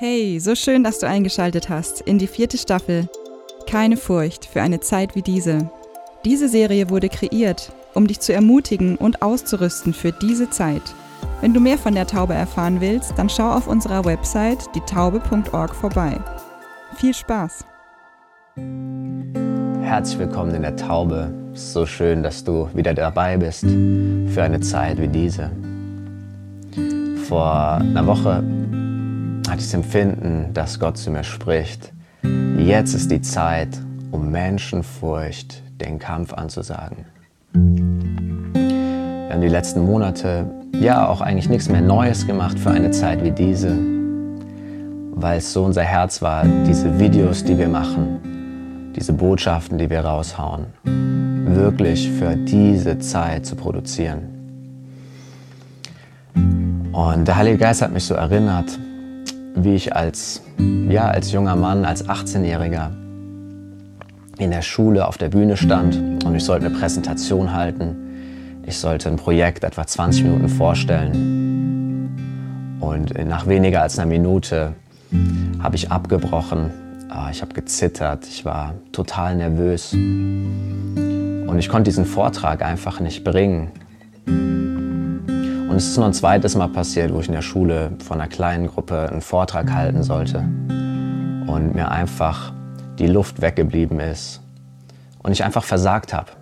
Hey, so schön, dass du eingeschaltet hast in die vierte Staffel. Keine Furcht für eine Zeit wie diese. Diese Serie wurde kreiert, um dich zu ermutigen und auszurüsten für diese Zeit. Wenn du mehr von der Taube erfahren willst, dann schau auf unserer Website dietaube.org vorbei. Viel Spaß! Herzlich willkommen in der Taube. So schön, dass du wieder dabei bist für eine Zeit wie diese. Vor einer Woche hatte ich das Empfinden, dass Gott zu mir spricht. Jetzt ist die Zeit, um Menschenfurcht den Kampf anzusagen. Wir haben die letzten Monate ja auch eigentlich nichts mehr Neues gemacht für eine Zeit wie diese, weil es so unser Herz war, diese Videos, die wir machen, diese Botschaften, die wir raushauen, wirklich für diese Zeit zu produzieren. Und der Heilige Geist hat mich so erinnert, wie ich als, ja, als junger Mann, als 18-Jähriger in der Schule auf der Bühne stand und ich sollte eine Präsentation halten. Ich sollte ein Projekt etwa 20 Minuten vorstellen. Und nach weniger als einer Minute habe ich abgebrochen. Ah, ich habe gezittert, ich war total nervös. Und ich konnte diesen Vortrag einfach nicht bringen. Und es ist noch ein zweites Mal passiert, wo ich in der Schule von einer kleinen Gruppe einen Vortrag halten sollte und mir einfach die Luft weggeblieben ist und ich einfach versagt habe.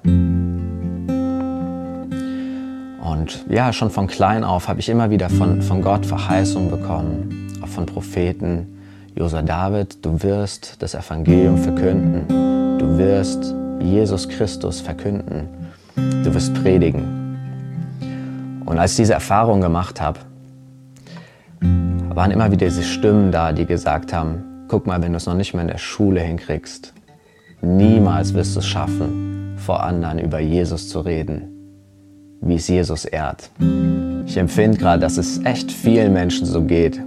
Und ja, schon von klein auf habe ich immer wieder von, von Gott Verheißungen bekommen, auch von Propheten. Josa David, du wirst das Evangelium verkünden. Du wirst Jesus Christus verkünden. Du wirst predigen. Und als ich diese Erfahrung gemacht habe, waren immer wieder diese Stimmen da, die gesagt haben, guck mal, wenn du es noch nicht mehr in der Schule hinkriegst, niemals wirst du es schaffen, vor anderen über Jesus zu reden, wie es Jesus ehrt. Ich empfinde gerade, dass es echt vielen Menschen so geht,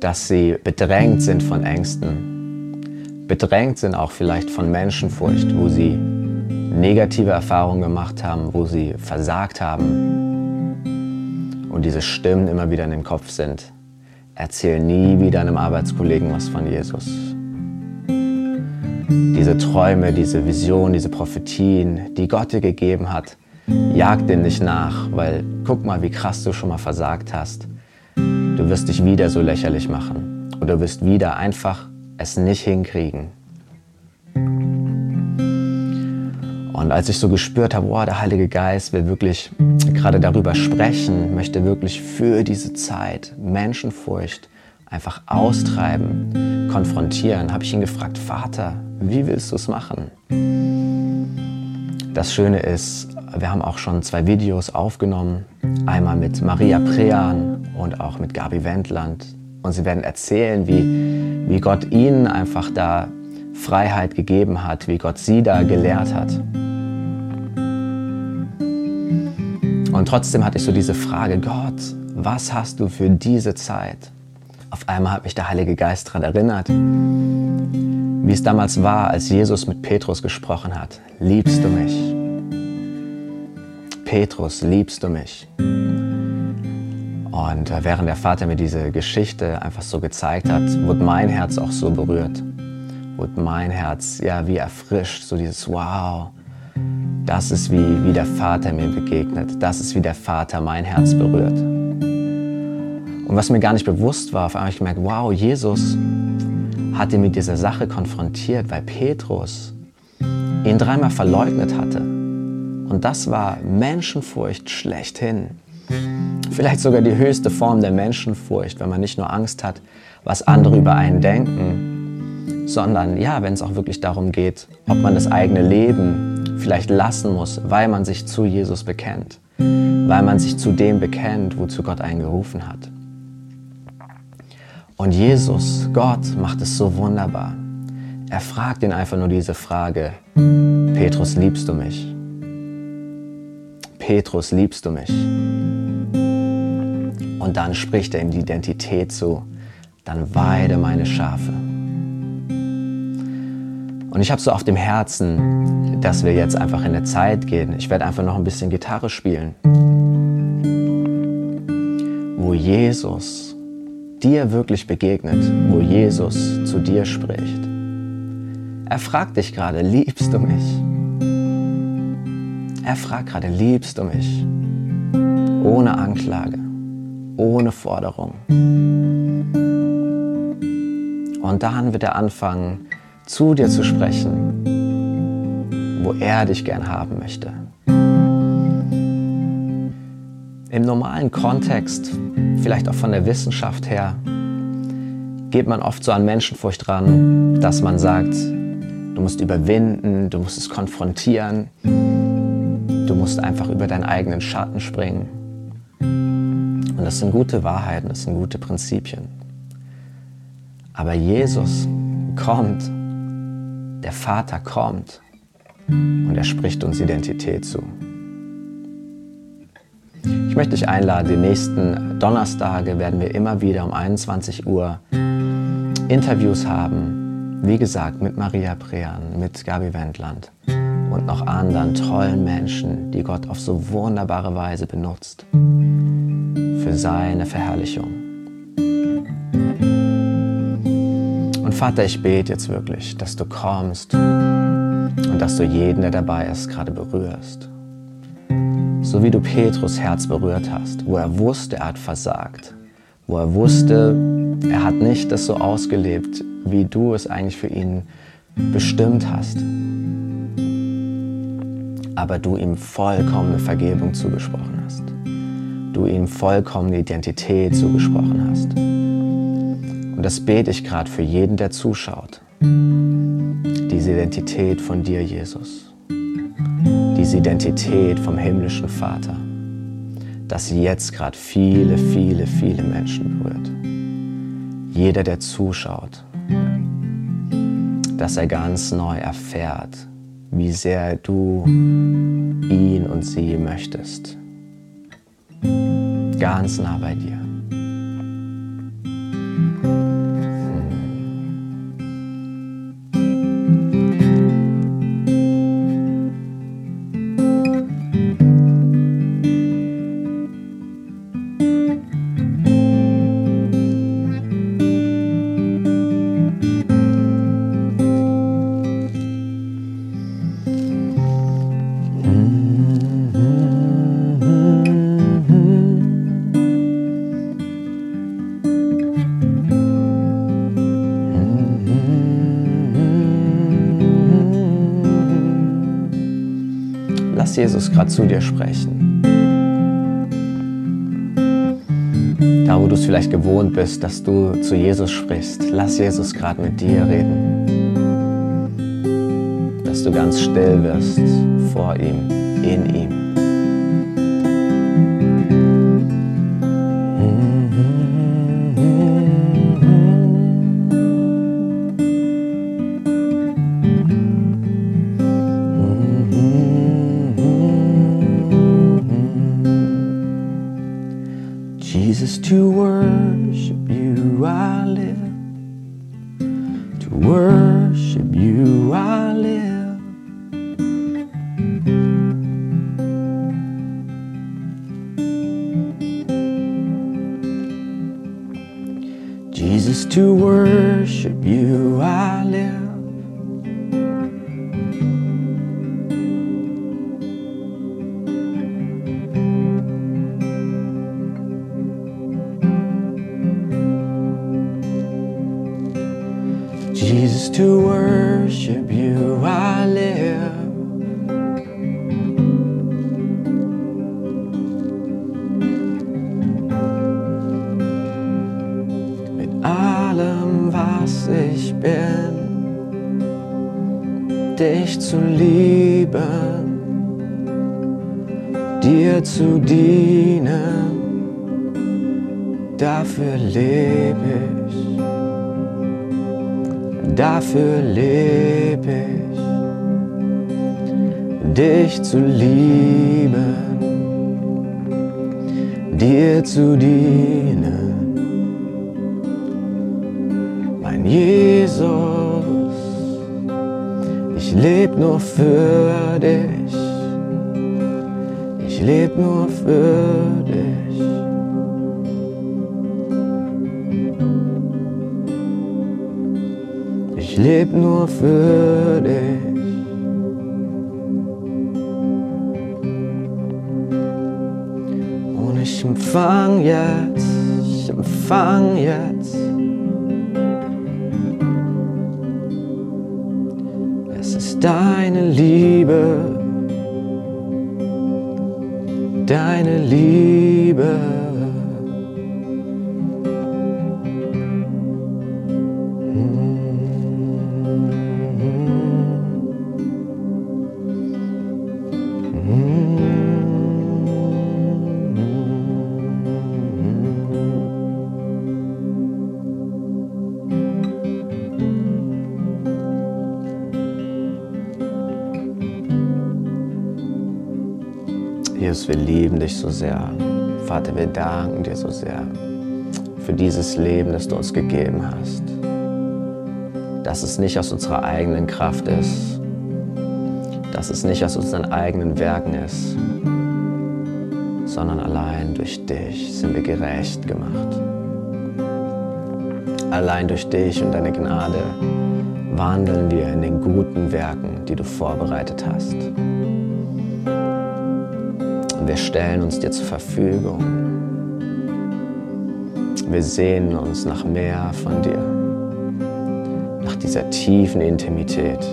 dass sie bedrängt sind von Ängsten, bedrängt sind auch vielleicht von Menschenfurcht, wo sie negative Erfahrungen gemacht haben, wo sie versagt haben, und diese Stimmen immer wieder in dem Kopf sind. Erzähl nie wieder einem Arbeitskollegen was von Jesus. Diese Träume, diese Visionen, diese Prophetien, die Gott dir gegeben hat, jag denen nicht nach, weil guck mal, wie krass du schon mal versagt hast. Du wirst dich wieder so lächerlich machen und du wirst wieder einfach es nicht hinkriegen. Und als ich so gespürt habe, wow, der Heilige Geist will wirklich gerade darüber sprechen, möchte wirklich für diese Zeit Menschenfurcht einfach austreiben, konfrontieren, habe ich ihn gefragt, Vater, wie willst du es machen? Das Schöne ist, wir haben auch schon zwei Videos aufgenommen, einmal mit Maria Prean und auch mit Gabi Wendland. Und sie werden erzählen, wie, wie Gott ihnen einfach da Freiheit gegeben hat, wie Gott sie da gelehrt hat. Und trotzdem hatte ich so diese Frage, Gott, was hast du für diese Zeit? Auf einmal hat mich der Heilige Geist daran erinnert, wie es damals war, als Jesus mit Petrus gesprochen hat. Liebst du mich? Petrus, liebst du mich? Und äh, während der Vater mir diese Geschichte einfach so gezeigt hat, wurde mein Herz auch so berührt. Wurde mein Herz ja wie erfrischt, so dieses Wow, das ist wie, wie der Vater mir begegnet. Das ist wie der Vater mein Herz berührt. Und was mir gar nicht bewusst war, auf einmal habe ich gemerkt, wow, Jesus hat ihn mit dieser Sache konfrontiert, weil Petrus ihn dreimal verleugnet hatte. Und das war Menschenfurcht schlechthin. Vielleicht sogar die höchste Form der Menschenfurcht, wenn man nicht nur Angst hat, was andere über einen denken, sondern ja, wenn es auch wirklich darum geht, ob man das eigene Leben vielleicht lassen muss, weil man sich zu Jesus bekennt, weil man sich zu dem bekennt, wozu Gott einen gerufen hat. Und Jesus, Gott, macht es so wunderbar. Er fragt ihn einfach nur diese Frage, Petrus, liebst du mich? Petrus, liebst du mich? Und dann spricht er ihm die Identität zu, dann weide meine Schafe. Und ich habe so auf dem Herzen, dass wir jetzt einfach in eine Zeit gehen. Ich werde einfach noch ein bisschen Gitarre spielen, wo Jesus dir wirklich begegnet, wo Jesus zu dir spricht. Er fragt dich gerade, liebst du mich? Er fragt gerade, liebst du mich? Ohne Anklage, ohne Forderung. Und dann wird er anfangen, zu dir zu sprechen, wo er dich gern haben möchte. Im normalen Kontext, vielleicht auch von der Wissenschaft her, geht man oft so an Menschenfurcht ran, dass man sagt, du musst überwinden, du musst es konfrontieren, du musst einfach über deinen eigenen Schatten springen. Und das sind gute Wahrheiten, das sind gute Prinzipien. Aber Jesus kommt, der Vater kommt und er spricht uns Identität zu. Ich möchte dich einladen, die nächsten Donnerstage werden wir immer wieder um 21 Uhr Interviews haben. Wie gesagt, mit Maria Prean, mit Gabi Wendland und noch anderen tollen Menschen, die Gott auf so wunderbare Weise benutzt für seine Verherrlichung. Vater, ich bete jetzt wirklich, dass du kommst und dass du jeden, der dabei ist, gerade berührst so wie du Petrus Herz berührt hast, wo er wusste, er hat versagt, wo er wusste, er hat nicht das so ausgelebt, wie du es eigentlich für ihn bestimmt hast. Aber du ihm vollkommene Vergebung zugesprochen hast. Du ihm vollkommene Identität zugesprochen hast. Und das bete ich gerade für jeden, der zuschaut. Diese Identität von dir, Jesus diese Identität vom himmlischen Vater, dass sie jetzt gerade viele, viele, viele Menschen berührt. Jeder, der zuschaut, dass er ganz neu erfährt, wie sehr du ihn und sie möchtest. Ganz nah bei dir. Jesus gerade zu dir sprechen. Da, wo du es vielleicht gewohnt bist, dass du zu Jesus sprichst, lass Jesus gerade mit dir reden. Dass du ganz still wirst vor ihm, in ihm. Jesus, to worship you I live. dich zu lieben, dir zu dienen, dafür lebe ich, dafür lebe ich, dich zu lieben, dir zu dienen, mein Jesus leb nur für dich. Ich leb nur für dich. Lebe nur für dich. Und ich empfang jetzt, ich empfang jetzt. Es ist deine Liebe deine Liebe. Jesus, wir lieben dich so sehr. Vater, wir danken dir so sehr für dieses Leben, das du uns gegeben hast. Dass es nicht aus unserer eigenen Kraft ist, dass es nicht aus unseren eigenen Werken ist, sondern allein durch dich sind wir gerecht gemacht. Allein durch dich und deine Gnade wandeln wir in den guten Werken, die du vorbereitet hast wir stellen uns dir zur Verfügung. Wir sehnen uns nach mehr von dir, nach dieser tiefen Intimität,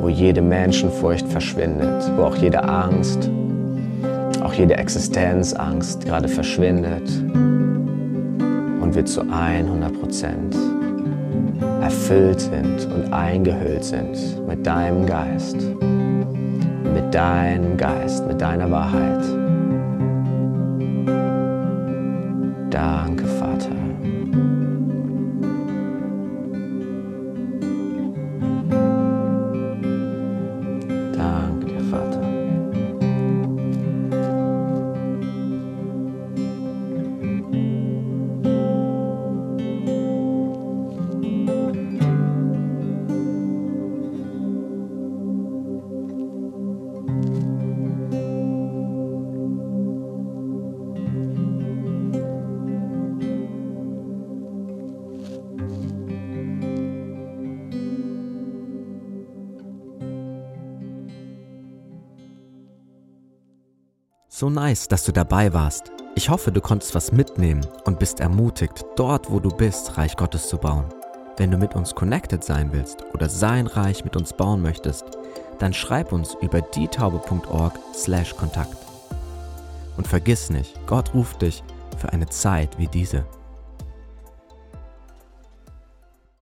wo jede Menschenfurcht verschwindet, wo auch jede Angst, auch jede Existenzangst gerade verschwindet und wir zu 100 Prozent erfüllt sind und eingehüllt sind mit deinem Geist deinem Geist, mit deiner Wahrheit. Danke So nice, dass du dabei warst. Ich hoffe, du konntest was mitnehmen und bist ermutigt, dort, wo du bist, Reich Gottes zu bauen. Wenn du mit uns connected sein willst oder sein Reich mit uns bauen möchtest, dann schreib uns über dietaube.org/kontakt. Und vergiss nicht, Gott ruft dich für eine Zeit wie diese.